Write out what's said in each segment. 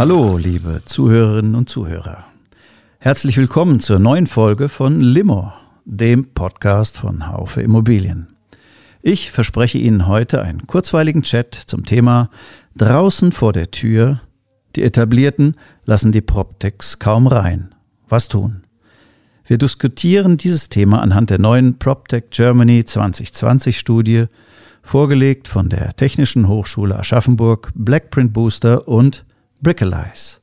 Hallo, liebe Zuhörerinnen und Zuhörer. Herzlich willkommen zur neuen Folge von Limo, dem Podcast von Haufe Immobilien. Ich verspreche Ihnen heute einen kurzweiligen Chat zum Thema Draußen vor der Tür. Die Etablierten lassen die PropTechs kaum rein. Was tun? Wir diskutieren dieses Thema anhand der neuen PropTech Germany 2020 Studie, vorgelegt von der Technischen Hochschule Aschaffenburg, Blackprint Booster und Brickalize.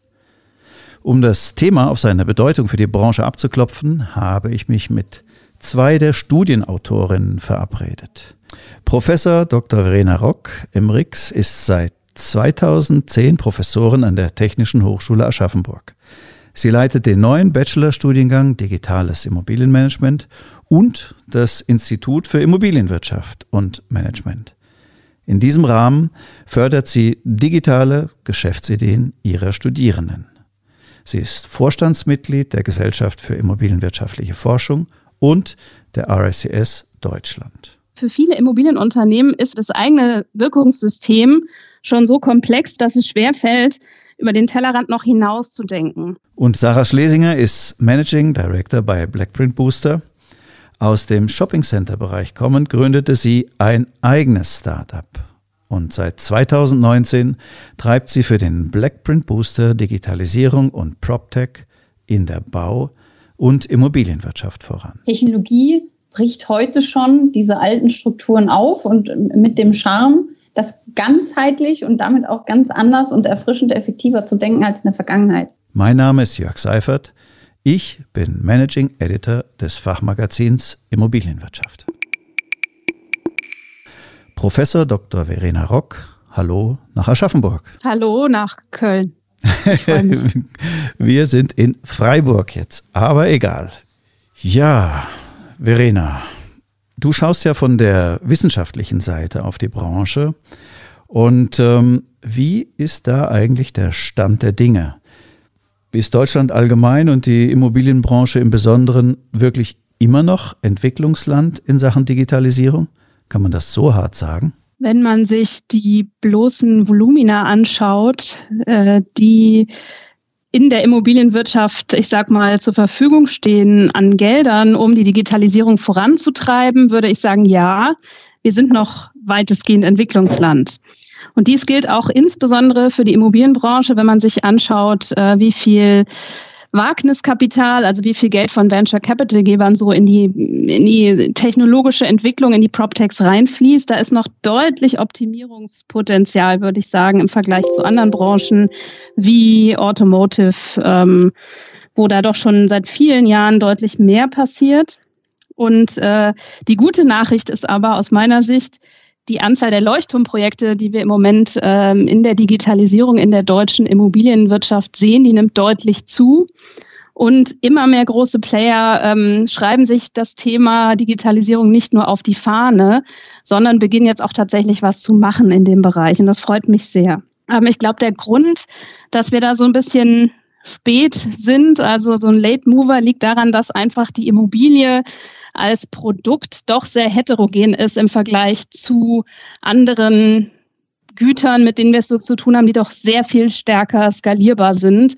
Um das Thema auf seine Bedeutung für die Branche abzuklopfen, habe ich mich mit zwei der Studienautorinnen verabredet. Professor Dr. Verena Rock Emrix ist seit 2010 Professorin an der Technischen Hochschule Aschaffenburg. Sie leitet den neuen Bachelorstudiengang Digitales Immobilienmanagement und das Institut für Immobilienwirtschaft und Management. In diesem Rahmen fördert sie digitale Geschäftsideen ihrer Studierenden. Sie ist Vorstandsmitglied der Gesellschaft für Immobilienwirtschaftliche Forschung und der RICS Deutschland. Für viele Immobilienunternehmen ist das eigene Wirkungssystem schon so komplex, dass es schwerfällt, über den Tellerrand noch hinaus zu denken. Und Sarah Schlesinger ist Managing Director bei Blackprint Booster aus dem Shopping-Center-Bereich kommend gründete sie ein eigenes Startup. Und seit 2019 treibt sie für den Blackprint Booster Digitalisierung und PropTech in der Bau- und Immobilienwirtschaft voran. Technologie bricht heute schon diese alten Strukturen auf und mit dem Charme, das ganzheitlich und damit auch ganz anders und erfrischend effektiver zu denken als in der Vergangenheit. Mein Name ist Jörg Seifert. Ich bin Managing Editor des Fachmagazins Immobilienwirtschaft. Professor Dr. Verena Rock, hallo nach Aschaffenburg. Hallo nach Köln. Wir sind in Freiburg jetzt, aber egal. Ja, Verena, du schaust ja von der wissenschaftlichen Seite auf die Branche. Und ähm, wie ist da eigentlich der Stand der Dinge? Ist Deutschland allgemein und die Immobilienbranche im Besonderen wirklich immer noch Entwicklungsland in Sachen Digitalisierung? Kann man das so hart sagen? Wenn man sich die bloßen Volumina anschaut, äh, die in der Immobilienwirtschaft, ich sag mal, zur Verfügung stehen an Geldern, um die Digitalisierung voranzutreiben, würde ich sagen, ja, wir sind noch weitestgehend Entwicklungsland. Und dies gilt auch insbesondere für die Immobilienbranche, wenn man sich anschaut, äh, wie viel Wagniskapital, also wie viel Geld von Venture Capital Gebern so in die, in die technologische Entwicklung, in die PropTechs reinfließt. Da ist noch deutlich Optimierungspotenzial, würde ich sagen, im Vergleich zu anderen Branchen wie Automotive, ähm, wo da doch schon seit vielen Jahren deutlich mehr passiert. Und äh, die gute Nachricht ist aber aus meiner Sicht, die Anzahl der Leuchtturmprojekte, die wir im Moment ähm, in der Digitalisierung in der deutschen Immobilienwirtschaft sehen, die nimmt deutlich zu. Und immer mehr große Player ähm, schreiben sich das Thema Digitalisierung nicht nur auf die Fahne, sondern beginnen jetzt auch tatsächlich was zu machen in dem Bereich. Und das freut mich sehr. Aber ich glaube, der Grund, dass wir da so ein bisschen spät sind, also so ein Late Mover, liegt daran, dass einfach die Immobilie als Produkt doch sehr heterogen ist im Vergleich zu anderen Gütern, mit denen wir es so zu tun haben, die doch sehr viel stärker skalierbar sind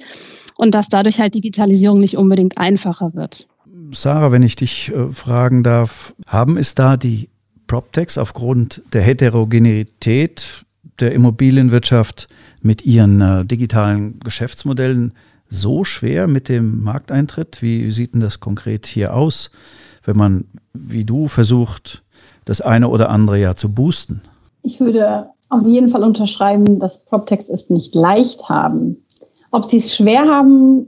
und dass dadurch halt Digitalisierung nicht unbedingt einfacher wird. Sarah, wenn ich dich äh, fragen darf, haben es da die PropTechs aufgrund der Heterogenität der Immobilienwirtschaft mit ihren äh, digitalen Geschäftsmodellen so schwer mit dem Markteintritt? Wie sieht denn das konkret hier aus? Wenn man, wie du, versucht, das eine oder andere ja zu boosten? Ich würde auf jeden Fall unterschreiben, dass PropTechs es nicht leicht haben. Ob sie es schwer haben,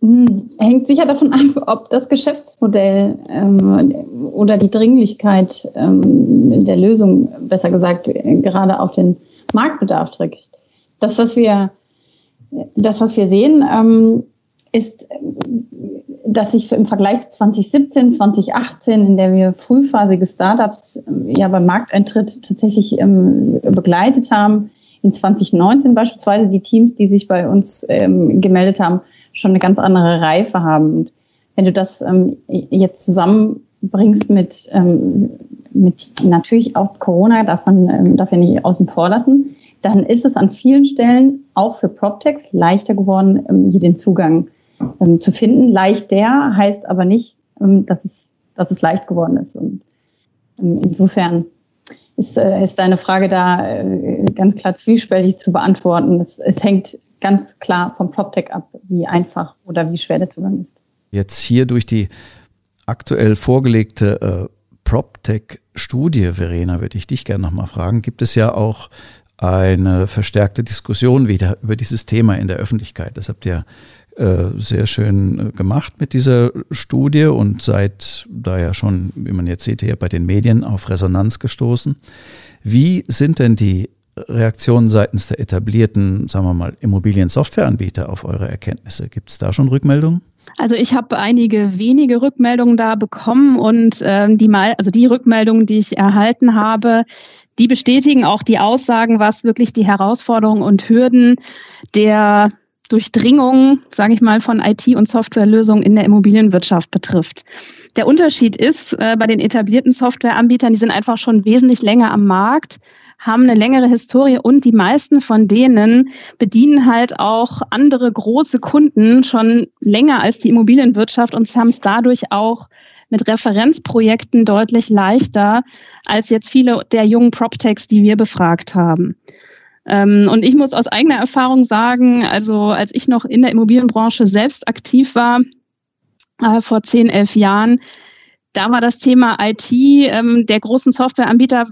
hm, hängt sicher davon ab, ob das Geschäftsmodell ähm, oder die Dringlichkeit ähm, der Lösung, besser gesagt, gerade auf den Marktbedarf trägt. Das, was wir, das, was wir sehen, ähm, ist, dass sich im Vergleich zu 2017, 2018, in der wir frühphasige Startups ähm, ja beim Markteintritt tatsächlich ähm, begleitet haben, in 2019 beispielsweise die Teams, die sich bei uns ähm, gemeldet haben, schon eine ganz andere Reife haben. Und wenn du das ähm, jetzt zusammenbringst mit, ähm, mit natürlich auch Corona, man ähm, darf ja nicht außen vor lassen, dann ist es an vielen Stellen auch für PropTechs leichter geworden, ähm, hier den Zugang ähm, zu finden. Leicht der heißt aber nicht, ähm, dass, es, dass es leicht geworden ist. Und ähm, insofern ist, äh, ist deine Frage da äh, ganz klar zwiespältig zu beantworten. Es, es hängt ganz klar vom PropTech ab, wie einfach oder wie schwer der Zugang ist. Jetzt hier durch die aktuell vorgelegte äh, PropTech-Studie, Verena, würde ich dich gerne nochmal fragen. Gibt es ja auch eine verstärkte Diskussion wieder über dieses Thema in der Öffentlichkeit. Das habt ihr sehr schön äh, gemacht mit dieser Studie und seid da ja schon, wie man jetzt sieht, hier bei den Medien auf Resonanz gestoßen. Wie sind denn die Reaktionen seitens der etablierten, sagen wir mal, Immobilien-Softwareanbieter auf eure Erkenntnisse? Gibt es da schon Rückmeldungen? Also ich habe einige wenige Rückmeldungen da bekommen und ähm, die mal, also die Rückmeldungen, die ich erhalten habe, die bestätigen auch die Aussagen, was wirklich die Herausforderungen und Hürden der Durchdringung, sage ich mal, von IT- und Softwarelösungen in der Immobilienwirtschaft betrifft. Der Unterschied ist, äh, bei den etablierten Softwareanbietern, die sind einfach schon wesentlich länger am Markt, haben eine längere Historie und die meisten von denen bedienen halt auch andere große Kunden schon länger als die Immobilienwirtschaft und haben es dadurch auch mit Referenzprojekten deutlich leichter als jetzt viele der jungen PropTechs, die wir befragt haben. Ähm, und ich muss aus eigener Erfahrung sagen, also als ich noch in der Immobilienbranche selbst aktiv war, äh, vor zehn, elf Jahren, da war das Thema IT ähm, der großen Softwareanbieter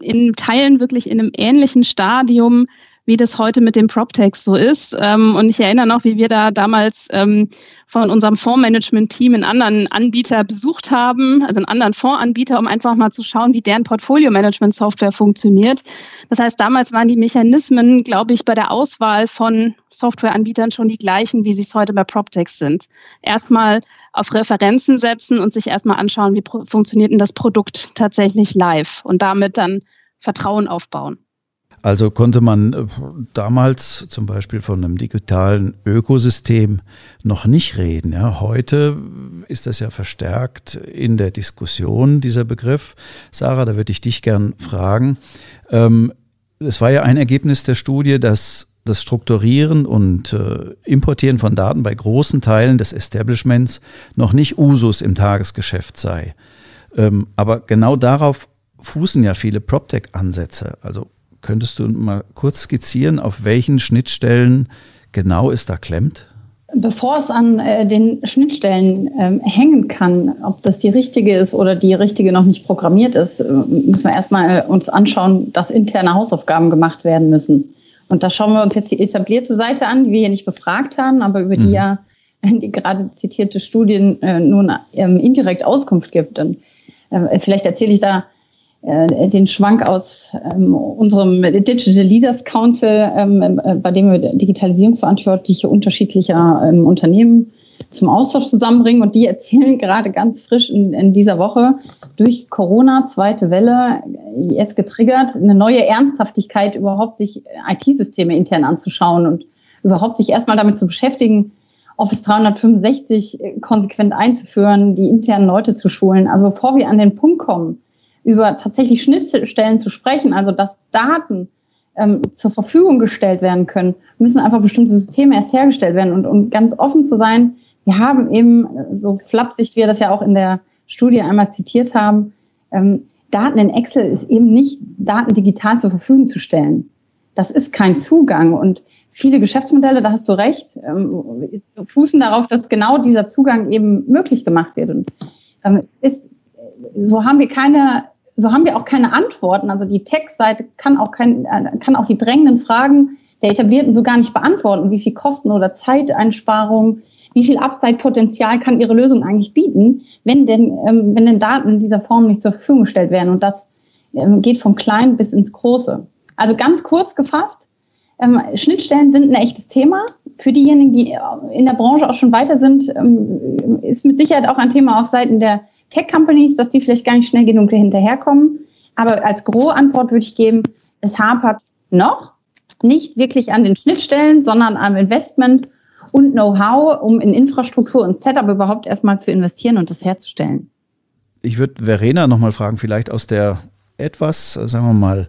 in Teilen wirklich in einem ähnlichen Stadium wie das heute mit dem PropTex so ist. Ähm, und ich erinnere noch, wie wir da damals ähm, von unserem Fondsmanagement-Team einen anderen Anbieter besucht haben, also einen anderen Fondsanbieter, um einfach mal zu schauen, wie deren Portfolio-Management-Software funktioniert. Das heißt, damals waren die Mechanismen, glaube ich, bei der Auswahl von Softwareanbietern schon die gleichen, wie sie es heute bei PropTex sind. Erstmal auf Referenzen setzen und sich erstmal anschauen, wie funktioniert denn das Produkt tatsächlich live und damit dann Vertrauen aufbauen. Also konnte man äh, damals zum Beispiel von einem digitalen Ökosystem noch nicht reden. Ja. Heute ist das ja verstärkt in der Diskussion, dieser Begriff. Sarah, da würde ich dich gern fragen. Ähm, es war ja ein Ergebnis der Studie, dass das Strukturieren und äh, Importieren von Daten bei großen Teilen des Establishments noch nicht Usus im Tagesgeschäft sei. Ähm, aber genau darauf fußen ja viele PropTech-Ansätze. Also Könntest du mal kurz skizzieren, auf welchen Schnittstellen genau es da klemmt? Bevor es an äh, den Schnittstellen ähm, hängen kann, ob das die richtige ist oder die richtige noch nicht programmiert ist, äh, müssen wir erstmal uns anschauen, dass interne Hausaufgaben gemacht werden müssen. Und da schauen wir uns jetzt die etablierte Seite an, die wir hier nicht befragt haben, aber über die mhm. ja die gerade zitierte Studien äh, nun ähm, indirekt Auskunft gibt. Und äh, vielleicht erzähle ich da äh, den Schwank aus ähm, unserem Digital Leaders Council, ähm, äh, bei dem wir Digitalisierungsverantwortliche unterschiedlicher ähm, Unternehmen zum Austausch zusammenbringen. Und die erzählen gerade ganz frisch in, in dieser Woche durch Corona, zweite Welle, jetzt getriggert, eine neue Ernsthaftigkeit, überhaupt sich IT-Systeme intern anzuschauen und überhaupt sich erstmal damit zu beschäftigen, Office 365 konsequent einzuführen, die internen Leute zu schulen. Also bevor wir an den Punkt kommen, über tatsächlich Schnittstellen zu sprechen, also dass Daten ähm, zur Verfügung gestellt werden können, müssen einfach bestimmte Systeme erst hergestellt werden und, und ganz offen zu sein. Wir haben eben, so flapsig wir das ja auch in der Studie einmal zitiert haben, ähm, Daten in Excel ist eben nicht Daten digital zur Verfügung zu stellen. Das ist kein Zugang und viele Geschäftsmodelle, da hast du recht, ähm, fußen darauf, dass genau dieser Zugang eben möglich gemacht wird. Und ähm, es ist, so haben wir keine so haben wir auch keine Antworten. Also die Tech-Seite kann auch kein, äh, kann auch die drängenden Fragen der Etablierten so gar nicht beantworten. Wie viel Kosten oder Zeiteinsparung, wie viel Upside-Potenzial kann ihre Lösung eigentlich bieten, wenn denn, ähm, wenn denn Daten in dieser Form nicht zur Verfügung gestellt werden? Und das ähm, geht vom Kleinen bis ins Große. Also ganz kurz gefasst, Ähm, Schnittstellen sind ein echtes Thema. Für diejenigen, die in der Branche auch schon weiter sind, ähm, ist mit Sicherheit auch ein Thema auf Seiten der Tech-Companies, dass die vielleicht gar nicht schnell genug hinterherkommen. Aber als Gro-Antwort würde ich geben, es hapert noch nicht wirklich an den Schnittstellen, sondern am Investment und Know-how, um in Infrastruktur und Setup überhaupt erstmal zu investieren und das herzustellen. Ich würde Verena nochmal fragen, vielleicht aus der etwas, sagen wir mal,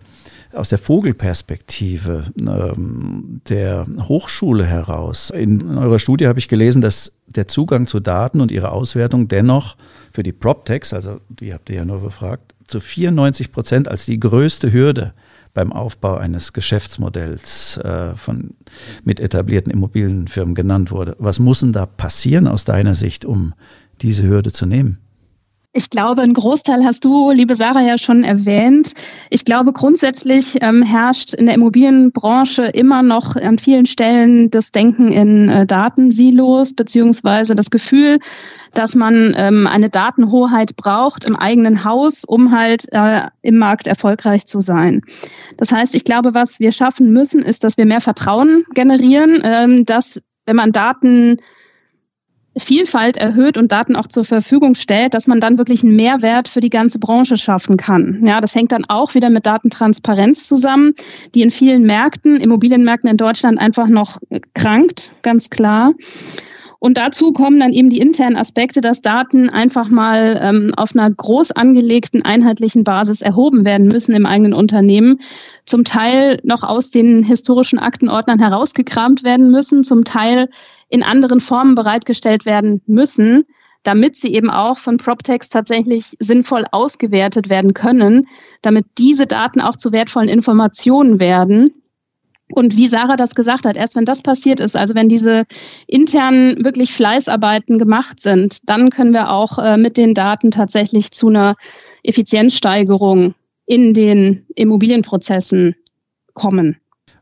aus der Vogelperspektive ähm, der Hochschule heraus. In eurer Studie habe ich gelesen, dass der Zugang zu Daten und ihre Auswertung dennoch für die PropTechs, also die habt ihr ja nur befragt, zu 94 Prozent als die größte Hürde beim Aufbau eines Geschäftsmodells äh, von, mit etablierten Immobilienfirmen genannt wurde. Was muss denn da passieren aus deiner Sicht, um diese Hürde zu nehmen? Ich glaube, ein Großteil hast du, liebe Sarah, ja schon erwähnt. Ich glaube, grundsätzlich ähm, herrscht in der Immobilienbranche immer noch an vielen Stellen das Denken in äh, Datensilos, beziehungsweise das Gefühl, dass man ähm, eine Datenhoheit braucht im eigenen Haus, um halt äh, im Markt erfolgreich zu sein. Das heißt, ich glaube, was wir schaffen müssen, ist, dass wir mehr Vertrauen generieren, ähm, dass wenn man Daten Vielfalt erhöht und Daten auch zur Verfügung stellt, dass man dann wirklich einen Mehrwert für die ganze Branche schaffen kann. Ja, das hängt dann auch wieder mit Datentransparenz zusammen, die in vielen Märkten, Immobilienmärkten in Deutschland einfach noch krankt, ganz klar. Und dazu kommen dann eben die internen Aspekte, dass Daten einfach mal ähm, auf einer groß angelegten einheitlichen Basis erhoben werden müssen im eigenen Unternehmen, zum Teil noch aus den historischen Aktenordnern herausgekramt werden müssen, zum Teil in anderen Formen bereitgestellt werden müssen, damit sie eben auch von PropTechs tatsächlich sinnvoll ausgewertet werden können, damit diese Daten auch zu wertvollen Informationen werden. Und wie Sarah das gesagt hat, erst wenn das passiert ist, also wenn diese internen wirklich Fleißarbeiten gemacht sind, dann können wir auch äh, mit den Daten tatsächlich zu einer Effizienzsteigerung in den Immobilienprozessen kommen.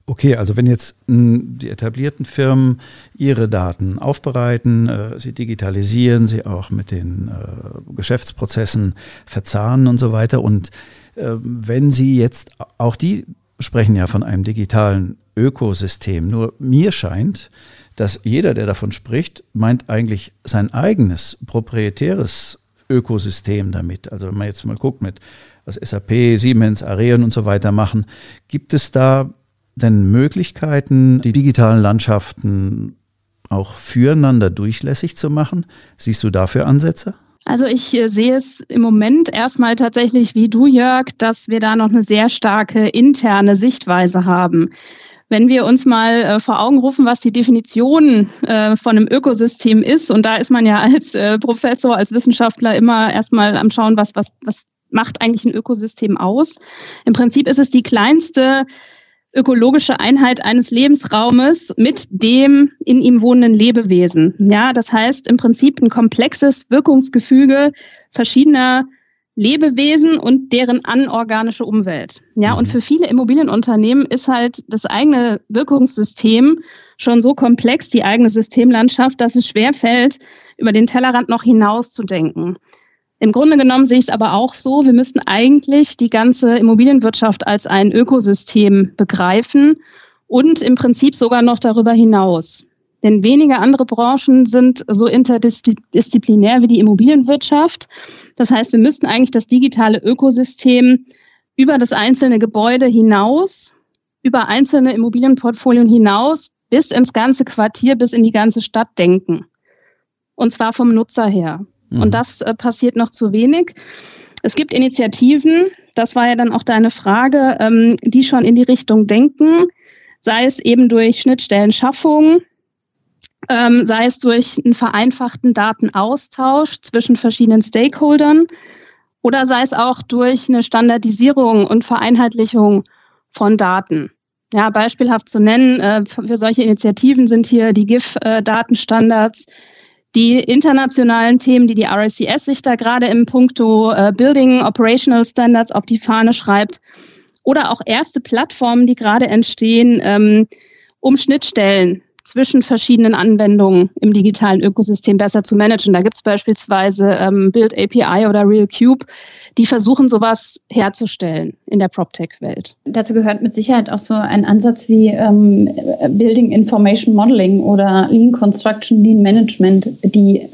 Okay, also wenn jetzt die etablierten Firmen ihre Daten aufbereiten, äh, sie digitalisieren, sie auch mit den äh, Geschäftsprozessen verzahnen und so weiter und äh, wenn sie jetzt, auch die sprechen ja von einem digitalen Ökosystem, nur mir scheint, dass jeder, der davon spricht, meint eigentlich sein eigenes proprietäres Ökosystem damit. Also wenn man jetzt mal guckt mit was SAP, Siemens, Areon und so weiter machen, gibt es da denn Möglichkeiten, die digitalen Landschaften auch füreinander durchlässig zu machen? Siehst du dafür Ansätze? Also ich äh, sehe es im Moment erstmal tatsächlich wie du, Jörg, dass wir da noch eine sehr starke interne Sichtweise haben. Wenn wir uns mal äh, vor Augen rufen, was die Definition äh, von einem Ökosystem ist, und da ist man ja als Professor, als Wissenschaftler immer erstmal am Schauen, was, was, was macht eigentlich ein Ökosystem aus. Im Prinzip ist es die kleinste ökologische Einheit eines Lebensraumes mit dem in ihm wohnenden Lebewesen. Ja, das heißt im Prinzip ein komplexes Wirkungsgefüge verschiedener Lebewesen und deren anorganische Umwelt. Ja, und mhm. für viele Immobilienunternehmen ist halt das eigene Wirkungssystem schon so komplex, die eigene Systemlandschaft, dass es schwer fällt, über den Tellerrand noch hinaus zu denken. Im Grunde genommen sehe ich es aber auch so, wir müssten eigentlich die ganze Immobilienwirtschaft als ein Ökosystem begreifen und im Prinzip sogar noch darüber hinaus. Denn wenige andere Branchen sind so interdisziplinär wie die Immobilienwirtschaft. Das heißt, wir müssten eigentlich das digitale Ökosystem über das einzelne Gebäude hinaus, über einzelne Immobilienportfolien hinaus, bis ins ganze Quartier, bis in die ganze Stadt denken. Und zwar vom Nutzer her. Und mhm. das äh, passiert noch zu wenig. Es gibt Initiativen, das war ja dann auch deine Frage, ähm, die schon in die Richtung denken, sei es eben durch Schnittstellenschaffung, ähm, sei es durch einen vereinfachten Datenaustausch zwischen verschiedenen Stakeholdern oder sei es auch durch eine Standardisierung und Vereinheitlichung von Daten. Ja, beispielhaft zu nennen, äh, für solche Initiativen sind hier die GIF-Datenstandards, äh, die internationalen Themen, die die RICS sich da gerade im Punkto äh, Building Operational Standards auf die Fahne schreibt, oder auch erste Plattformen, die gerade entstehen, ähm, um Schnittstellen zwischen verschiedenen Anwendungen im digitalen Ökosystem besser zu managen. Da gibt es beispielsweise ähm, Build API oder RealCube, die versuchen, sowas herzustellen in der PropTech-Welt. Dazu gehört mit Sicherheit auch so ein Ansatz wie ähm, Building Information Modeling oder Lean Construction, Lean Management, die äh,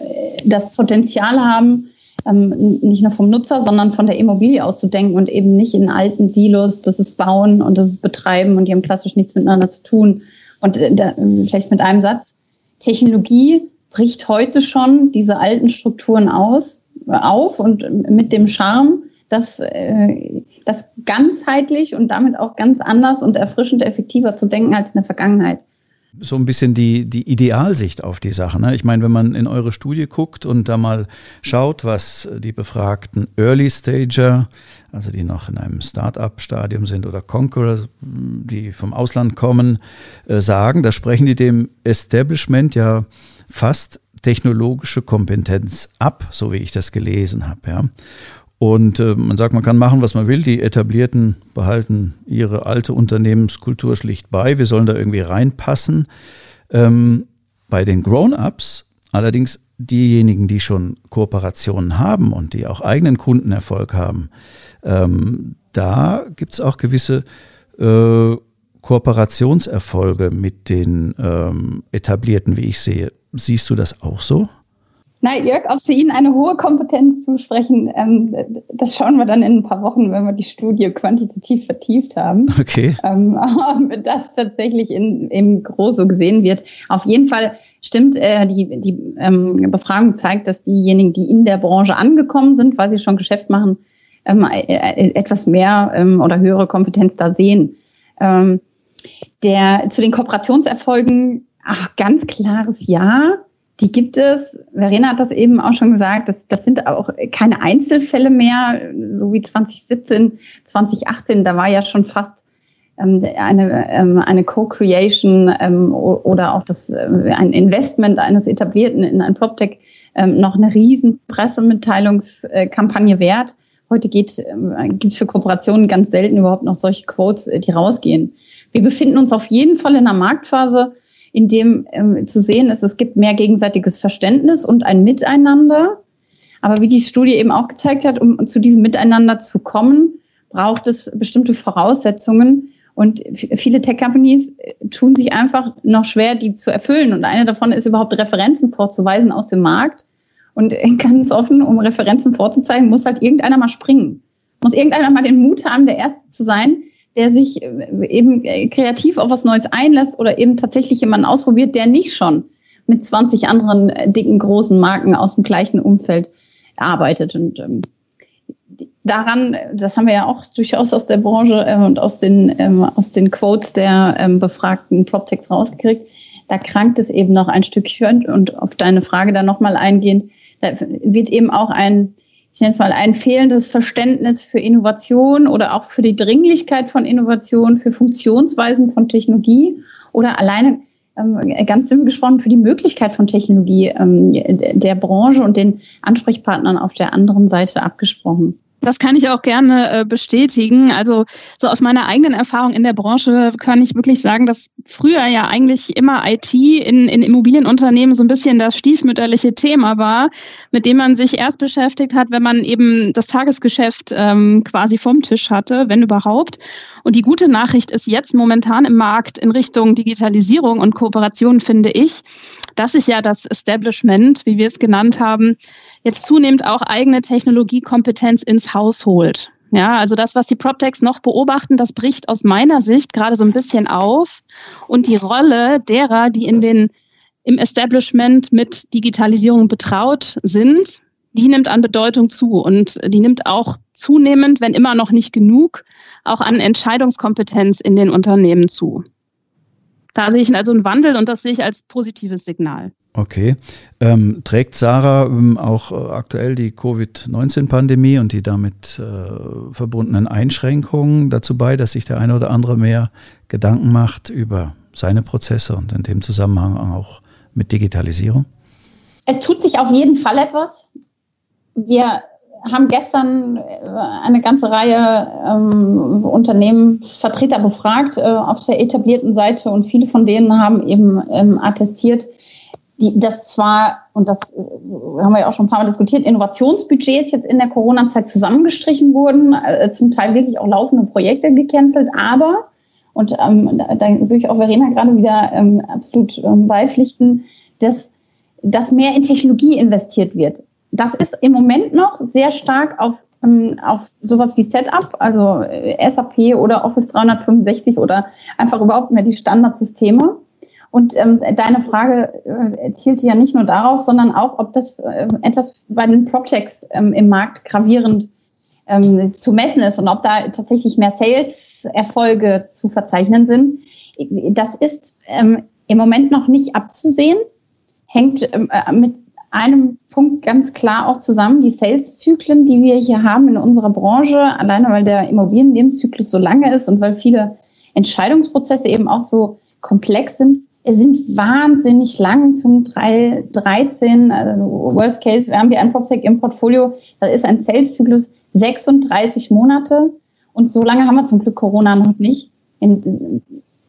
das Potenzial haben, ähm, nicht nur vom Nutzer, sondern von der Immobilie auszudenken und eben nicht in alten Silos, das ist Bauen und das ist Betreiben und die haben klassisch nichts miteinander zu tun. Und äh, da, vielleicht mit einem Satz, Technologie bricht heute schon diese alten Strukturen aus, auf und mit dem Charme, das, äh, das ganzheitlich und damit auch ganz anders und erfrischend effektiver zu denken als in der Vergangenheit so ein bisschen die, die Idealsicht auf die Sache. Ne? Ich meine, wenn man in eure Studie guckt und da mal schaut, was die befragten Early Stager, also die noch in einem Start-up-Stadium sind oder Conqueror, die vom Ausland kommen, äh, sagen, da sprechen die dem Establishment ja fast technologische Kompetenz ab, so wie ich das gelesen habe. Ja. Und äh, man sagt, man kann machen, was man will. Die Etablierten behalten ihre alte Unternehmenskultur schlicht bei. Wir sollen da irgendwie reinpassen. Ähm, bei den Grown-ups allerdings diejenigen, die schon Kooperationen haben und die auch eigenen Kundenerfolg haben, ähm, da gibt es auch gewisse äh, Kooperationserfolge mit den ähm, Etablierten, wie ich sehe. Siehst du das auch so? Na, Jörg, ob Sie Ihnen eine hohe Kompetenz zusprechen, ähm, das schauen wir dann in ein paar Wochen, wenn wir die Studie quantitativ vertieft haben. Okay. Ähm, ob das tatsächlich in, im Große gesehen wird. Auf jeden Fall stimmt, äh, die, die ähm, Befragung zeigt, dass diejenigen, die in der Branche angekommen sind, weil sie schon Geschäft machen, ähm, äh, äh etwas mehr ähm, oder höhere Kompetenz da sehen. Ähm, der zu den Kooperationserfolgen, ach, ganz klares Ja die gibt es. Verena hat das eben auch schon gesagt. Das, das sind auch keine Einzelfälle mehr, so wie 2017, 2018. Da war ja schon fast ähm, eine, ähm, eine Co-Creation ähm, oder auch das, äh, ein Investment eines Etablierten in ein PropTech ähm, noch eine riesen Pressemitteilungskampagne wert. Heute geht, äh, gibt es für Kooperationen ganz selten überhaupt noch solche Quotes, äh, die rausgehen. Wir befinden uns auf jeden Fall in einer Marktphase, in dem ähm, zu sehen ist, es gibt mehr gegenseitiges Verständnis und ein Miteinander. Aber wie die Studie eben auch gezeigt hat, um zu diesem Miteinander zu kommen, braucht es bestimmte Voraussetzungen. Und viele Tech-Companies äh, tun sich einfach noch schwer, die zu erfüllen. Und eine davon ist überhaupt Referenzen vorzuweisen aus dem Markt. Und ganz offen, um Referenzen vorzuzeigen, muss halt irgendeiner mal springen. Muss irgendeiner mal den Mut haben, der Erste zu sein, der sich äh, eben äh, kreativ auf was Neues einlässt oder eben tatsächlich jemanden ausprobiert, der nicht schon mit 20 anderen äh, dicken, großen Marken aus dem gleichen Umfeld arbeitet. Und ähm, daran, das haben wir ja auch durchaus aus der Branche äh, und aus den, ähm, aus den Quotes der ähm, befragten PropTechs rausgekriegt, da krankt es eben noch ein Stückchen. Und auf deine Frage da nochmal eingehend, da wird eben auch ein ich nenne es mal, ein fehlendes Verständnis für Innovation oder auch für die Dringlichkeit von Innovation, für Funktionsweisen von Technologie oder alleine ähm, ganz simpel gesprochen für die Möglichkeit von Technologie ähm, der Branche und den Ansprechpartnern auf der anderen Seite abgesprochen. Das kann ich auch gerne äh, bestätigen. Also so aus meiner eigenen Erfahrung in der Branche kann ich wirklich sagen, dass früher ja eigentlich immer IT in, in Immobilienunternehmen so ein bisschen das stiefmütterliche Thema war, mit dem man sich erst beschäftigt hat, wenn man eben das Tagesgeschäft ähm, quasi vom Tisch hatte, wenn überhaupt. Und die gute Nachricht ist jetzt momentan im Markt in Richtung Digitalisierung und Kooperation, finde ich, dass sich ja das Establishment, wie wir es genannt haben, jetzt zunehmend auch eigene Technologiekompetenz ins Haus holt. Ja, also das, was die PropTechs noch beobachten, das bricht aus meiner Sicht gerade so ein bisschen auf. Und die Rolle derer, die in den, im Establishment mit Digitalisierung betraut sind, die nimmt an Bedeutung zu. Und die nimmt auch zunehmend, wenn immer noch nicht genug, auch an Entscheidungskompetenz in den Unternehmen zu. Da sehe ich also einen Wandel und das sehe ich als positives Signal. Okay. Ähm, trägt Sarah ähm, auch äh, aktuell die Covid-19-Pandemie und die damit äh, verbundenen Einschränkungen dazu bei, dass sich der eine oder andere mehr Gedanken macht über seine Prozesse und in dem Zusammenhang auch mit Digitalisierung? Es tut sich auf jeden Fall etwas. Wir haben gestern äh, eine ganze Reihe ähm, Unternehmensvertreter befragt äh, auf der etablierten Seite und viele von denen haben eben ähm, attestiert, die, dass zwar, und das äh, haben wir ja auch schon ein paar Mal diskutiert, Innovationsbudgets jetzt in der Corona-Zeit zusammengestrichen wurden, äh, zum Teil wirklich auch laufende Projekte gecancelt, aber, und ähm, da, da würde ich auch Verena gerade wieder ähm, absolut ähm, beipflichten, dass, dass mehr in Technologie investiert wird. Das ist im Moment noch sehr stark auf, ähm, auf sowas wie Setup, also äh, SAP oder Office 365 oder einfach überhaupt mehr die Standardsysteme. Und ähm, deine Frage äh, zielte ja nicht nur darauf, sondern auch, ob das äh, etwas bei den PropTechs ähm, im Markt gravierend ähm, zu messen ist und ob da tatsächlich mehr Sales-Erfolge zu verzeichnen sind. Das ist ähm, im Moment noch nicht abzusehen, hängt ähm, äh, mit einem Punkt ganz klar auch zusammen, die Sales-Zyklen, die wir hier haben in unserer Branche, alleine weil der Immobilienlebenszyklus so lange ist und weil viele Entscheidungsprozesse eben auch so komplex sind, sind wahnsinnig lang zum 13. Also Worst Case, wir haben hier ein PropTech im Portfolio, da ist ein Sales-Zyklus 36 Monate und so lange haben wir zum Glück Corona noch nicht. In,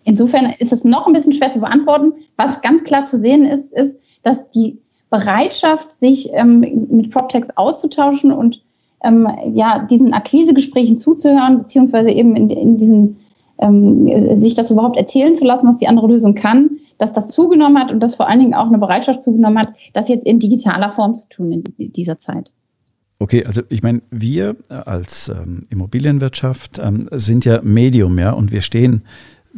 insofern ist es noch ein bisschen schwer zu beantworten. Was ganz klar zu sehen ist, ist, dass die Bereitschaft, sich ähm, mit PropTechs auszutauschen und ähm, ja, diesen Akquisegesprächen zuzuhören, beziehungsweise eben in, in diesen ähm, sich das überhaupt erzählen zu lassen, was die andere Lösung kann, dass das zugenommen hat und dass vor allen Dingen auch eine Bereitschaft zugenommen hat, das jetzt in digitaler Form zu tun in dieser Zeit. Okay, also ich meine, wir als ähm, Immobilienwirtschaft ähm, sind ja Medium, ja, und wir stehen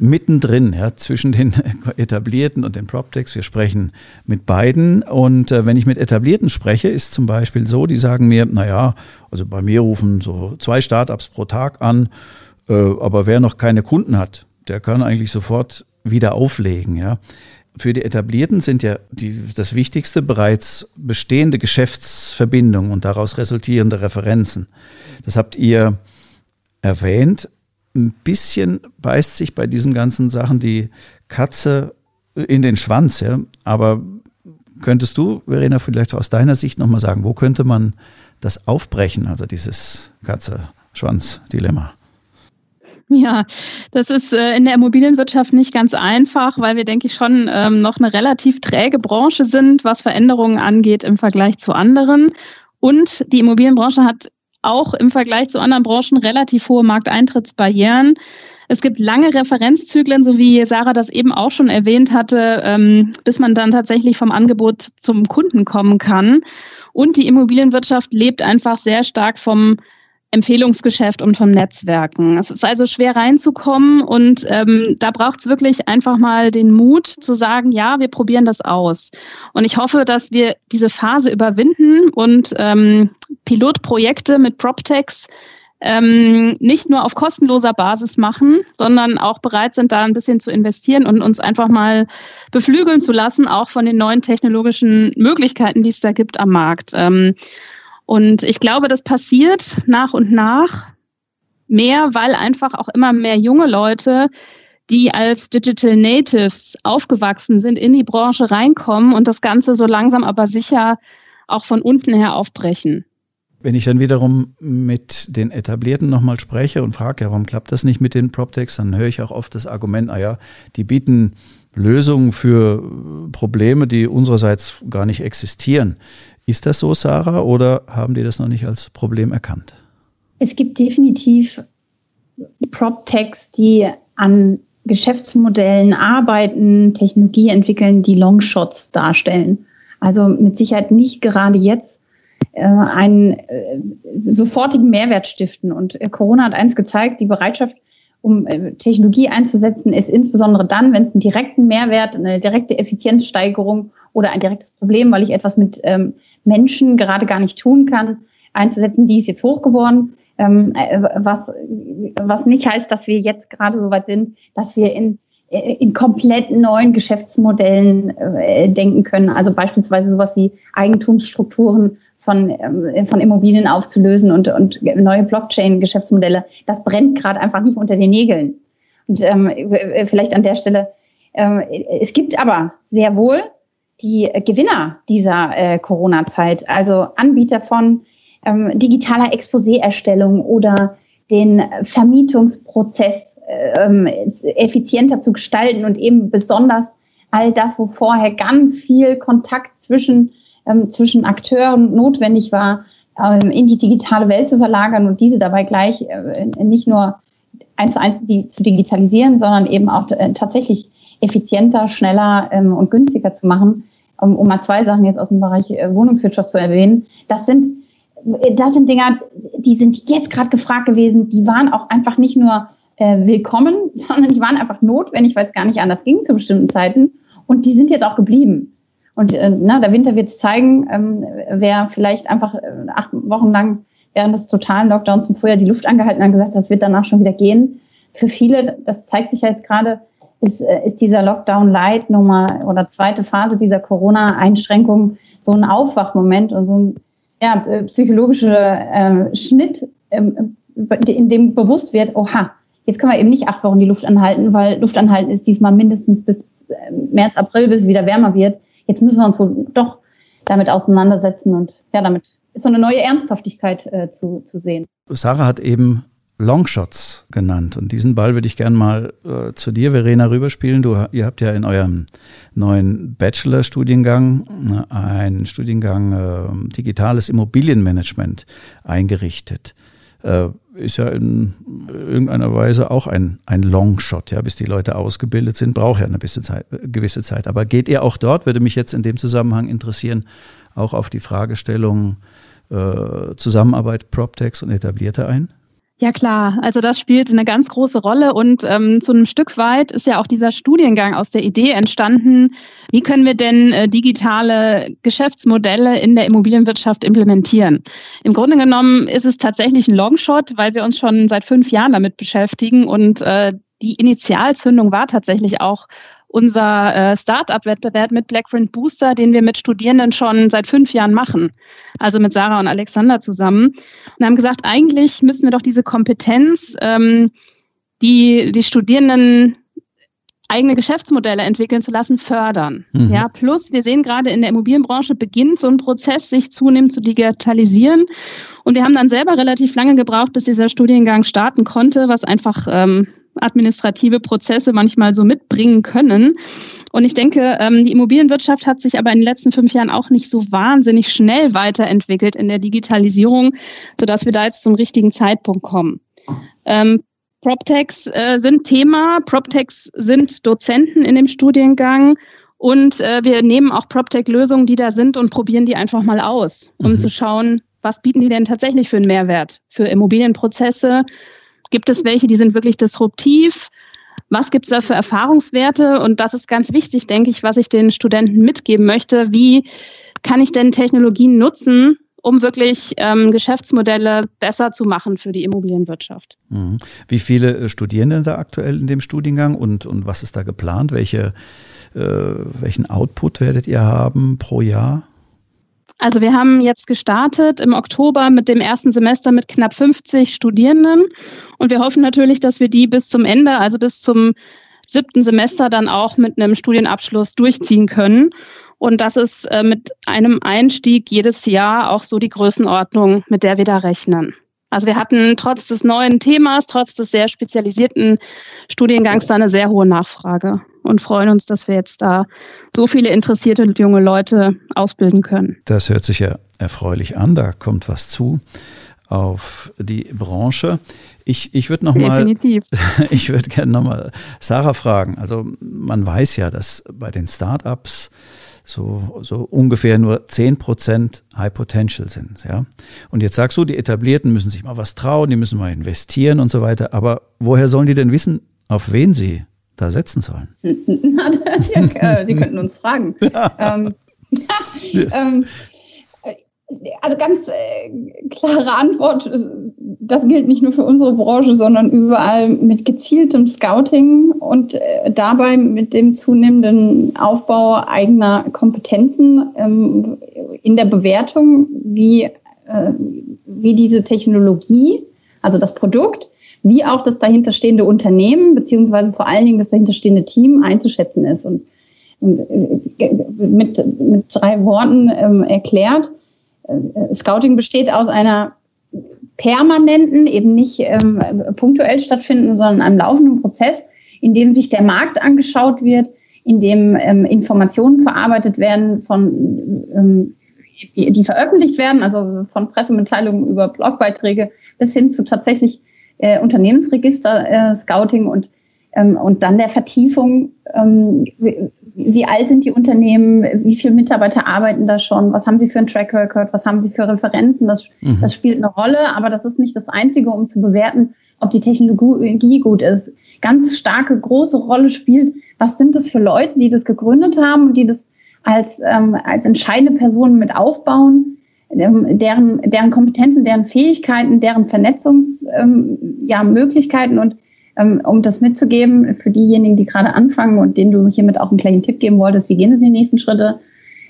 mittendrin, ja, zwischen den etablierten und den PropTechs. Wir sprechen mit beiden. Und äh, wenn ich mit etablierten spreche, ist zum Beispiel so, die sagen mir, naja, also bei mir rufen so zwei Startups pro Tag an, äh, aber wer noch keine Kunden hat, der kann eigentlich sofort wieder auflegen, ja. Für die Etablierten sind ja die, das Wichtigste bereits bestehende Geschäftsverbindungen und daraus resultierende Referenzen. Das habt ihr erwähnt ein bisschen beißt sich bei diesen ganzen Sachen die Katze in den Schwanz, ja. Aber könntest du, Verena, vielleicht aus deiner Sicht nochmal sagen, wo könnte man das aufbrechen, also dieses Katze-Schwanz-Dilemma? Ja, das ist äh, in der Immobilienwirtschaft nicht ganz einfach, weil wir, denke ich, schon ähm, noch eine relativ träge Branche sind, was Veränderungen angeht im Vergleich zu anderen. Und die Immobilienbranche hat auch im Vergleich zu anderen Branchen relativ hohe Markteintrittsbarrieren. Es gibt lange Referenzzyklen, so wie Sarah das eben auch schon erwähnt hatte, ähm, bis man dann tatsächlich vom Angebot zum Kunden kommen kann. Und die Immobilienwirtschaft lebt einfach sehr stark vom Empfehlungsgeschäft und vom Netzwerken. Es ist also schwer reinzukommen und ähm, da braucht es wirklich einfach mal den Mut zu sagen, ja, wir probieren das aus. Und ich hoffe, dass wir diese Phase überwinden und ähm, Pilotprojekte mit PropTechs ähm, nicht nur auf kostenloser Basis machen, sondern auch bereit sind, da ein bisschen zu investieren und uns einfach mal beflügeln zu lassen, auch von den neuen technologischen Möglichkeiten, die es da gibt am Markt. Ähm, und ich glaube, das passiert nach und nach mehr, weil einfach auch immer mehr junge Leute, die als Digital Natives aufgewachsen sind, in die Branche reinkommen und das Ganze so langsam aber sicher auch von unten her aufbrechen. Wenn ich dann wiederum mit den Etablierten nochmal spreche und frage, ja, warum klappt das nicht mit den PropTechs, dann höre ich auch oft das Argument, ah ja, die bieten Lösungen für Probleme, die unsererseits gar nicht existieren. Ist das so, Sarah, oder haben die das noch nicht als Problem erkannt? Es gibt definitiv PropTechs, die an Geschäftsmodellen arbeiten, Technologie entwickeln, die Longshots darstellen. Also mit Sicherheit nicht gerade jetzt äh, einen äh, sofortigen Mehrwert stiften. Und äh, Corona hat eins gezeigt, die Bereitschaft, um äh, Technologie einzusetzen, ist insbesondere dann, wenn es einen direkten Mehrwert, eine direkte Effizienzsteigerung oder ein direktes Problem, weil ich etwas mit ähm, Menschen gerade gar nicht tun kann, einzusetzen, die ist jetzt hoch geworden. Ähm, äh, was, was nicht heißt, dass wir jetzt gerade so weit sind, dass wir in, äh, in komplett neuen Geschäftsmodellen äh, denken können. Also beispielsweise sowas wie Eigentumsstrukturen von, ähm, von Immobilien aufzulösen und, und neue Blockchain-Geschäftsmodelle. Das brennt gerade einfach nicht unter den Nägeln. Und ähm, vielleicht an der Stelle, ähm, es gibt aber sehr wohl die Gewinner dieser äh, Corona-Zeit, also Anbieter von ähm, digitaler Exposé-Erstellung oder den Vermietungsprozess ähm, effizienter zu gestalten und eben besonders all das, wo vorher ganz viel Kontakt zwischen, ähm, zwischen Akteuren notwendig war, ähm, in die digitale Welt zu verlagern und diese dabei gleich äh, nicht nur eins zu eins zu digitalisieren, sondern eben auch äh, tatsächlich effizienter, schneller ähm, und günstiger zu machen. Um, um mal zwei Sachen jetzt aus dem Bereich äh, Wohnungswirtschaft zu erwähnen. Das sind äh, das sind Dinger, die sind jetzt gerade gefragt gewesen. Die waren auch einfach nicht nur äh, willkommen, sondern die waren einfach notwendig, weil es gar nicht anders ging zu bestimmten Zeiten. Und die sind jetzt auch geblieben. Und äh, na, der Winter wird es zeigen, ähm, wer vielleicht einfach äh, acht Wochen lang während des totalen Lockdowns im Frühjahr die Luft angehalten hat gesagt, das wird danach schon wieder gehen. Für viele, das zeigt sich ja jetzt gerade, ist, äh, ist dieser Lockdown Light Nummer oder zweite Phase dieser Corona-Einschränkung so ein Aufwachmoment und so ein ja, äh, psychologischer äh, Schnitt, ähm, in dem bewusst wird, oha, jetzt können wir eben nicht acht Wochen die Luft anhalten, weil Luft anhalten ist diesmal mindestens bis äh, März, April, bis es wieder wärmer wird. Jetzt müssen wir uns wohl doch damit auseinandersetzen und ja, damit ist so eine neue Ernsthaftigkeit äh, zu, zu sehen. Sarah hat eben Longshots genannt. Und diesen Ball würde ich gerne mal äh, zu dir, Verena, rüberspielen. Du, ihr habt ja in eurem neuen Bachelor-Studiengang äh, einen Studiengang äh, Digitales Immobilienmanagement eingerichtet. Äh, ist ja in irgendeiner Weise auch ein, ein Longshot, ja, bis die Leute ausgebildet sind, braucht ja eine gewisse Zeit, gewisse Zeit. Aber geht ihr auch dort, würde mich jetzt in dem Zusammenhang interessieren, auch auf die Fragestellung äh, Zusammenarbeit PropTechs und Etablierte ein? Ja klar, also das spielt eine ganz große Rolle und ähm, zu einem Stück weit ist ja auch dieser Studiengang aus der Idee entstanden, wie können wir denn äh, digitale Geschäftsmodelle in der Immobilienwirtschaft implementieren. Im Grunde genommen ist es tatsächlich ein Longshot, weil wir uns schon seit fünf Jahren damit beschäftigen und äh, die Initialzündung war tatsächlich auch unser äh, Startup-Wettbewerb mit Blackprint Booster, den wir mit Studierenden schon seit fünf Jahren machen. Also mit Sarah und Alexander zusammen. Und haben gesagt, eigentlich müssen wir doch diese Kompetenz, ähm, die die Studierenden eigene Geschäftsmodelle entwickeln zu lassen, fördern. Mhm. Ja, plus wir sehen gerade in der Immobilienbranche beginnt so ein Prozess, sich zunehmend zu digitalisieren. Und wir haben dann selber relativ lange gebraucht, bis dieser Studiengang starten konnte, was einfach ähm, administrative Prozesse manchmal so mitbringen können. Und ich denke, ähm, die Immobilienwirtschaft hat sich aber in den letzten fünf Jahren auch nicht so wahnsinnig schnell weiterentwickelt in der Digitalisierung, sodass wir da jetzt zum richtigen Zeitpunkt kommen. Ähm, PropTechs äh, sind Thema, PropTechs sind Dozenten in dem Studiengang und äh, wir nehmen auch PropTech-Lösungen, die da sind und probieren die einfach mal aus, um mhm. zu schauen, was bieten die denn tatsächlich für einen Mehrwert für Immobilienprozesse, Gibt es welche, die sind wirklich disruptiv? Was gibt es da für Erfahrungswerte? Und das ist ganz wichtig, denke ich, was ich den Studenten mitgeben möchte. Wie kann ich denn Technologien nutzen, um wirklich ähm, Geschäftsmodelle besser zu machen für die Immobilienwirtschaft. Mhm. Wie viele äh, Studierende da aktuell in dem Studiengang und, und was ist da geplant? Welche, äh, welchen Output werdet ihr haben pro Jahr? Also wir haben jetzt gestartet im Oktober mit dem ersten Semester mit knapp 50 Studierenden und wir hoffen natürlich, dass wir die bis zum Ende, also bis zum siebten Semester dann auch mit einem Studienabschluss durchziehen können. Und das ist äh, mit einem Einstieg jedes Jahr auch so die Größenordnung, mit der wir da rechnen. Also wir hatten trotz des neuen Themas, trotz des sehr spezialisierten Studiengangs da eine sehr hohe Nachfrage und freuen uns, dass wir jetzt da so viele interessierte junge Leute ausbilden können. Das hört sich ja erfreulich an, da kommt was zu auf die Branche. Ich, ich würde noch Definitiv. ich würde gerne nochmal Sarah fragen. Also man weiß ja, dass bei den Startups so, so ungefähr nur 10% High Potential sind. Ja? Und jetzt sagst du, die Etablierten müssen sich mal was trauen, die müssen mal investieren und so weiter. Aber woher sollen die denn wissen, auf wen sie da setzen sollen? ja, Sie könnten uns fragen. Ähm, ähm, also ganz äh, klare Antwort, das gilt nicht nur für unsere Branche, sondern überall mit gezieltem Scouting und äh, dabei mit dem zunehmenden Aufbau eigener Kompetenzen ähm, in der Bewertung, wie, äh, wie diese Technologie, also das Produkt, wie auch das dahinterstehende Unternehmen, beziehungsweise vor allen Dingen das dahinterstehende Team einzuschätzen ist. Und äh, mit, mit drei Worten ähm, erklärt, äh, Scouting besteht aus einer permanenten, eben nicht ähm, punktuell stattfinden, sondern einem laufenden Prozess, in dem sich der Markt angeschaut wird, in dem ähm, Informationen verarbeitet werden von ähm, die, die, veröffentlicht werden, also von Pressemitteilungen über Blogbeiträge bis hin zu tatsächlich äh, Unternehmensregister, äh, Scouting und, ähm, und dann der Vertiefung, ähm, wie, wie, alt sind die Unternehmen, wie viele Mitarbeiter arbeiten da schon, was haben sie für ein Track Record, was haben sie für Referenzen, das, mhm. das spielt eine Rolle, aber das ist nicht das Einzige, um zu bewerten, ob die Technologie gut ist. Ganz starke, große Rolle spielt, was sind das für Leute, die das gegründet haben und die das als, ähm, als entscheidende Personen mit aufbauen, deren, deren Kompetenzen, deren Fähigkeiten, deren Vernetzungsmöglichkeiten ähm, ja, und ähm, um das mitzugeben für diejenigen, die gerade anfangen und denen du hiermit auch einen kleinen Tipp geben wolltest, wie gehen sie die nächsten Schritte?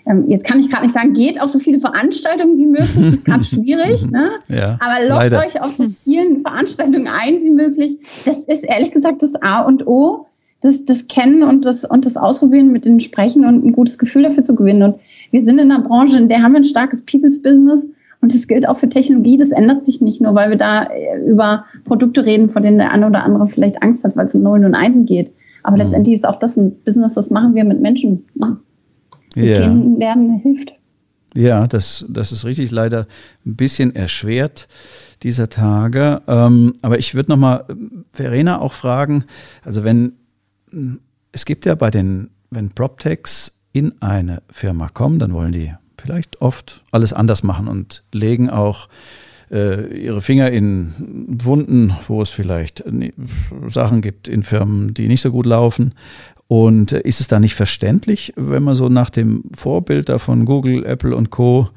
Ähm, jetzt kann ich gerade nicht sagen, geht auf so viele Veranstaltungen wie möglich, das ist gerade schwierig, ne? Ja, aber lockt leider. euch auf so vielen Veranstaltungen ein wie möglich. Das ist ehrlich gesagt das A und O das, das Kennen und das, und das Ausprobieren mit den Sprechen und ein gutes Gefühl dafür zu gewinnen. Und wir sind in einer Branche, in der haben wir ein starkes People's Business. Und das gilt auch für Technologie. Das ändert sich nicht nur, weil wir da äh, über Produkte reden, von denen der eine oder andere vielleicht Angst hat, weil es um Nullen und Einsen geht. Aber mhm. letztendlich ist auch das ein Business, das machen wir mit Menschen. Sich ja. lernen hilft. Ja, das, das ist richtig leider ein bisschen erschwert dieser Tage. Ähm, aber ich würde nochmal äh, Verena auch fragen, also wenn es gibt ja bei den, wenn PropTechs in eine Firma kommen, dann wollen die vielleicht oft alles anders machen und legen auch äh, ihre Finger in Wunden, wo es vielleicht Sachen gibt in Firmen, die nicht so gut laufen. Und äh, ist es da nicht verständlich, wenn man so nach dem Vorbild da von Google, Apple und Co.,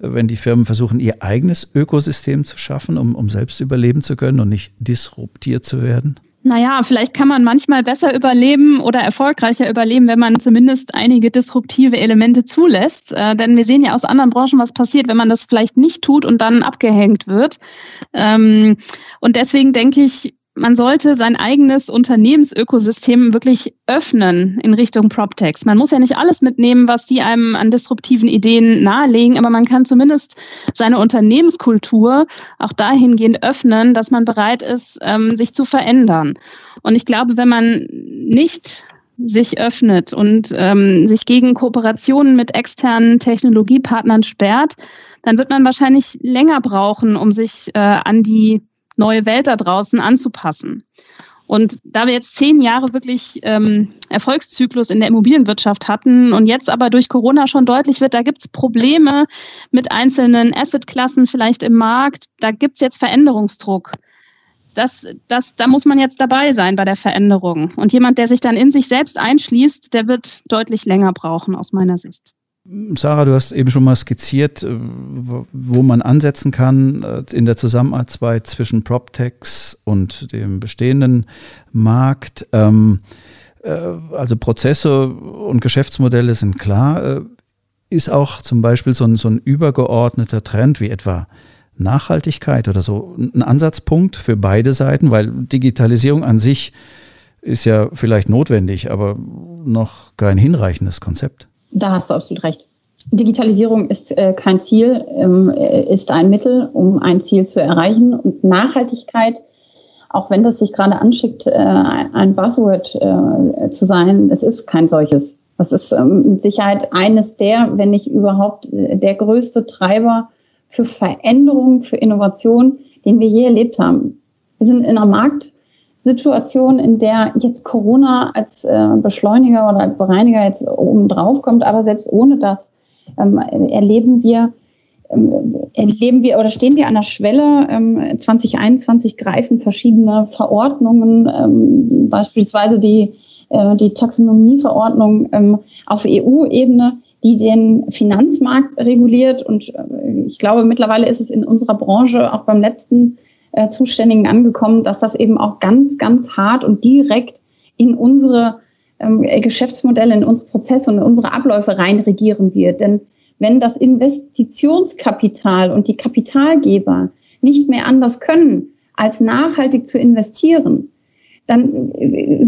äh, wenn die Firmen versuchen, ihr eigenes Ökosystem zu schaffen, um, um selbst überleben zu können und nicht disruptiert zu werden? Naja, vielleicht kann man manchmal besser überleben oder erfolgreicher überleben, wenn man zumindest einige disruptive Elemente zulässt. Äh, denn wir sehen ja aus anderen Branchen, was passiert, wenn man das vielleicht nicht tut und dann abgehängt wird. Ähm, und deswegen denke ich, man sollte sein eigenes Unternehmensökosystem wirklich öffnen in Richtung PropTechs. Man muss ja nicht alles mitnehmen, was die einem an disruptiven Ideen nahelegen, aber man kann zumindest seine Unternehmenskultur auch dahingehend öffnen, dass man bereit ist, ähm, sich zu verändern. Und ich glaube, wenn man nicht sich öffnet und ähm, sich gegen Kooperationen mit externen Technologiepartnern sperrt, dann wird man wahrscheinlich länger brauchen, um sich äh, an die neue Welt da draußen anzupassen. Und da wir jetzt zehn Jahre wirklich ähm, Erfolgszyklus in der Immobilienwirtschaft hatten und jetzt aber durch Corona schon deutlich wird, da gibt es Probleme mit einzelnen Assetklassen vielleicht im Markt, da gibt es jetzt Veränderungsdruck. Das, das, da muss man jetzt dabei sein bei der Veränderung. Und jemand, der sich dann in sich selbst einschließt, der wird deutlich länger brauchen aus meiner Sicht. Sarah, du hast eben schon mal skizziert, äh, wo man ansetzen kann äh, in der Zusammenarbeit zwischen PropTechs und dem bestehenden Markt. Ähm, äh, also Prozesse und Geschäftsmodelle sind klar. Ist auch zum Beispiel so ein, so ein übergeordneter Trend wie etwa Nachhaltigkeit oder so ein Ansatzpunkt für beide Seiten, weil Digitalisierung an sich ist ja vielleicht notwendig, aber noch kein hinreichendes Konzept. Da hast du absolut recht. Digitalisierung ist äh, kein Ziel, ähm, ist ein Mittel, um ein Ziel zu erreichen. Und Nachhaltigkeit, auch wenn das sich gerade anschickt, äh, ein Buzzword äh, zu sein, es ist kein solches. Das ist ähm, mit Sicherheit eines der, wenn nicht überhaupt äh, der größte Treiber für Veränderung, für Innovation, den wir je erlebt haben. Wir sind in einer Markt, Situation, in der jetzt Corona als äh, Beschleuniger oder als Bereiniger jetzt oben drauf kommt, aber selbst ohne das ähm, erleben wir, ähm, erleben wir oder stehen wir an der Schwelle. Ähm, 2021 greifen verschiedene Verordnungen, ähm, beispielsweise die, äh, die Taxonomieverordnung ähm, auf EU-Ebene, die den Finanzmarkt reguliert. Und äh, ich glaube, mittlerweile ist es in unserer Branche auch beim letzten äh, Zuständigen angekommen, dass das eben auch ganz, ganz hart und direkt in unsere ähm, Geschäftsmodelle, in unsere Prozesse und in unsere Abläufe rein regieren wird. Denn wenn das Investitionskapital und die Kapitalgeber nicht mehr anders können, als nachhaltig zu investieren, dann,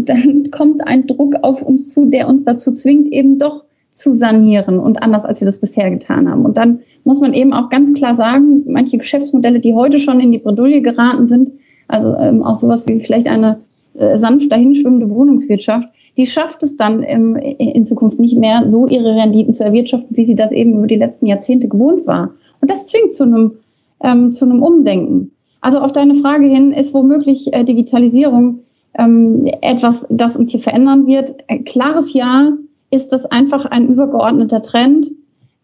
dann kommt ein Druck auf uns zu, der uns dazu zwingt, eben doch zu sanieren und anders, als wir das bisher getan haben. Und dann muss man eben auch ganz klar sagen, manche Geschäftsmodelle, die heute schon in die Bredouille geraten sind, also ähm, auch sowas wie vielleicht eine äh, sanft dahinschwimmende Wohnungswirtschaft, die schafft es dann im, in Zukunft nicht mehr, so ihre Renditen zu erwirtschaften, wie sie das eben über die letzten Jahrzehnte gewohnt war. Und das zwingt zu einem, ähm, zu einem Umdenken. Also auf deine Frage hin ist womöglich äh, Digitalisierung ähm, etwas, das uns hier verändern wird. Äh, klares Ja, ist das einfach ein übergeordneter Trend?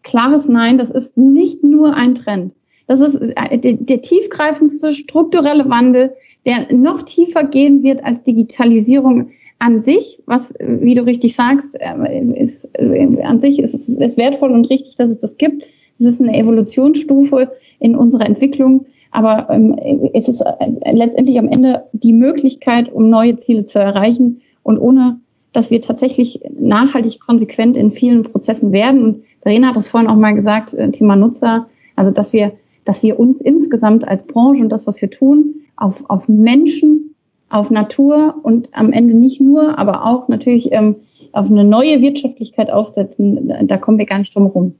Klares Nein, das ist nicht nur ein Trend. Das ist äh, der, tiefgreifendste strukturelle Wandel, der noch tiefer gehen wird als Digitalisierung an sich, was, wie du richtig sagst, äh, ist, äh, an sich ist es wertvoll und richtig, dass es das gibt. Es ist eine Evolutionsstufe in unserer Entwicklung, aber ähm, es ist letztendlich am Ende die Möglichkeit, um neue Ziele zu erreichen und ohne dass wir tatsächlich nachhaltig konsequent in vielen Prozessen werden. Und Verena hat es vorhin auch mal gesagt, äh, Thema Nutzer, also dass wir, dass wir uns insgesamt als Branche und das, was wir tun, auf, auf Menschen, auf Natur und am Ende nicht nur, aber auch natürlich ähm, auf eine neue Wirtschaftlichkeit aufsetzen, da kommen wir gar nicht drum herum.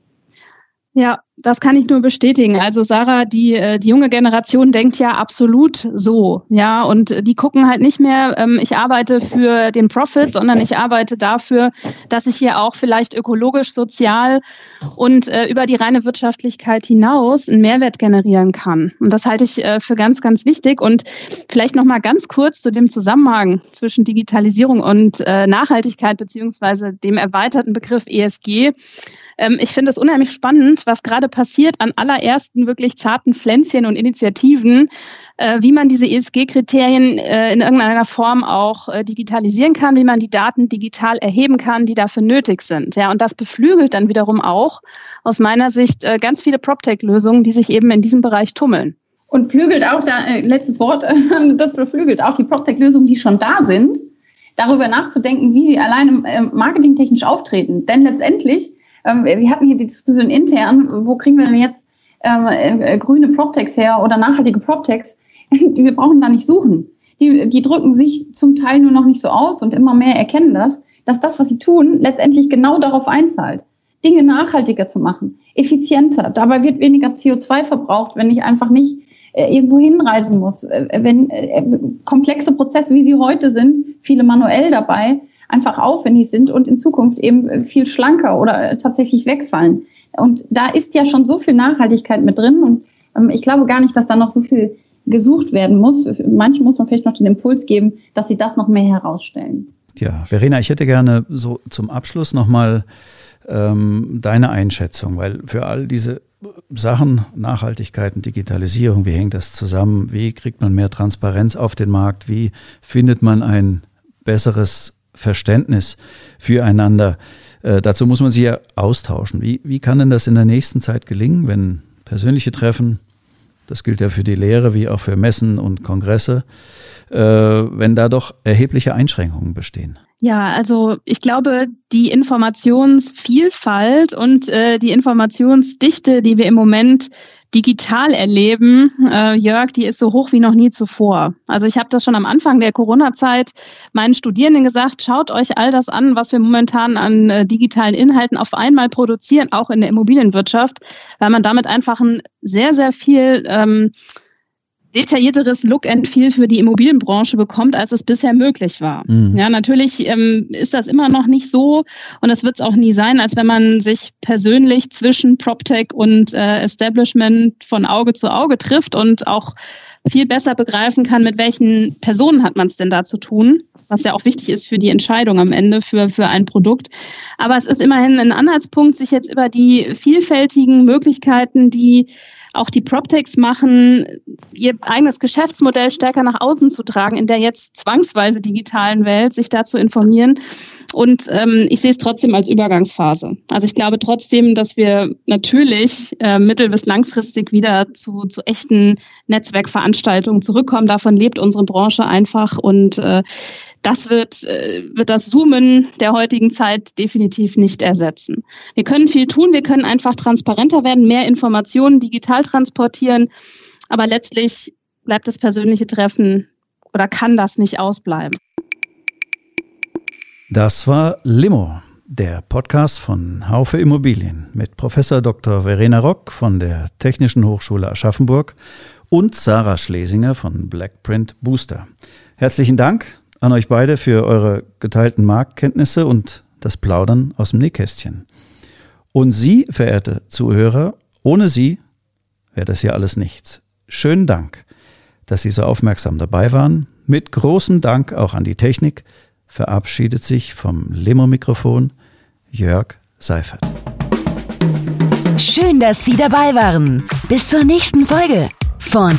Ja, das kann ich nur bestätigen. Also Sarah, die, äh, die junge Generation denkt ja absolut so, ja, und die gucken halt nicht mehr, ähm, ich arbeite für den Profit, sondern ich arbeite dafür, dass ich hier auch vielleicht ökologisch, sozial und äh, über die reine Wirtschaftlichkeit hinaus einen Mehrwert generieren kann. Und das halte ich äh, für ganz, ganz wichtig. Und vielleicht noch mal ganz kurz zu dem Zusammenhang zwischen Digitalisierung und äh, Nachhaltigkeit beziehungsweise dem erweiterten Begriff ESG. Ähm, ich finde es unheimlich spannend, was gerade passiert an allerersten wirklich zarten Pflänzchen und Initiativen, äh, wie man diese ESG-Kriterien äh, in irgendeiner Form auch äh, digitalisieren kann, wie man die Daten digital erheben kann, die dafür nötig sind. Ja, und das beflügelt dann wiederum auch aus meiner Sicht äh, ganz viele PropTech-Lösungen, die sich eben in diesem Bereich tummeln. Und flügelt auch, da, äh, letztes Wort, das beflügelt auch die PropTech-Lösungen, die schon da sind, darüber nachzudenken, wie sie alleine äh, marketingtechnisch auftreten. Denn letztendlich ähm, wir hatten hier die Diskussion intern, wo kriegen wir denn jetzt ähm, äh, grüne PropTechs her oder nachhaltige PropTechs? wir brauchen da nicht suchen. Die, die drücken sich zum Teil nur noch nicht so aus und immer mehr erkennen das, dass das, was sie tun, letztendlich genau darauf einzahlt. Dinge nachhaltiger zu machen, effizienter. Dabei wird weniger CO2 verbraucht, wenn ich einfach nicht äh, irgendwo hinreisen muss. Äh, wenn äh, komplexe Prozesse, wie sie heute sind, viele manuell dabei, einfach aufwendig sind und in Zukunft eben viel schlanker oder tatsächlich wegfallen. Und da ist ja schon so viel Nachhaltigkeit mit drin und ähm, ich glaube gar nicht, dass da noch so viel gesucht werden muss. Manchen muss man vielleicht noch den Impuls geben, dass sie das noch mehr herausstellen. Ja, Verena, ich hätte gerne so zum Abschluss nochmal ähm, deine Einschätzung, weil für all diese Sachen, Nachhaltigkeit und Digitalisierung, wie hängt das zusammen? Wie kriegt man mehr Transparenz auf den Markt? Wie findet man ein besseres Verständnis füreinander. Äh, dazu muss man sich ja austauschen. Wie, wie kann denn das in der nächsten Zeit gelingen, wenn persönliche Treffen, das gilt ja für die Lehre wie auch für Messen und Kongresse, äh, wenn da doch erhebliche Einschränkungen bestehen? Ja, also ich glaube, die Informationsvielfalt und äh, die Informationsdichte, die wir im Moment digital erleben, äh, Jörg, die ist so hoch wie noch nie zuvor. Also ich habe das schon am Anfang der Corona-Zeit meinen Studierenden gesagt, schaut euch all das an, was wir momentan an äh, digitalen Inhalten auf einmal produzieren, auch in der Immobilienwirtschaft, weil man damit einfach ein sehr, sehr viel ähm, detaillierteres Look and Feel für die Immobilienbranche bekommt, als es bisher möglich war. Mhm. Ja, natürlich ähm, ist das immer noch nicht so und es wird es auch nie sein, als wenn man sich persönlich zwischen PropTech und äh, Establishment von Auge zu Auge trifft und auch viel besser begreifen kann, mit welchen Personen hat man es denn da zu tun, was ja auch wichtig ist für die Entscheidung am Ende für, für ein Produkt. Aber es ist immerhin ein Anhaltspunkt, sich jetzt über die vielfältigen Möglichkeiten, die auch die PropTechs machen, ihr eigenes Geschäftsmodell stärker nach außen zu tragen, in der jetzt zwangsweise digitalen Welt, sich da zu informieren. Und ähm, ich sehe es trotzdem als Übergangsphase. Also ich glaube trotzdem, dass wir natürlich äh, mittel- bis langfristig wieder zu, zu echten Netzwerkveranstaltungen zurückkommen. Davon lebt unsere Branche einfach. Und äh, das wird, äh, wird das Zoomen der heutigen Zeit definitiv nicht ersetzen. Wir können viel tun, wir können einfach transparenter werden, mehr Informationen digital transportieren, aber letztlich bleibt das persönliche Treffen oder kann das nicht ausbleiben. Das war Limo, der Podcast von Haufe Immobilien mit Professor Dr. Verena Rock von der Technischen Hochschule Aschaffenburg und Sarah Schlesinger von Blackprint Booster. Herzlichen Dank an euch beide für eure geteilten Marktkenntnisse und das Plaudern aus dem Nähkästchen. Und Sie, verehrte Zuhörer, ohne Sie wäre das hier alles nichts. Schönen Dank, dass Sie so aufmerksam dabei waren. Mit großem Dank auch an die Technik verabschiedet sich vom Limo-Mikrofon Jörg Seifert. Schön, dass Sie dabei waren. Bis zur nächsten Folge von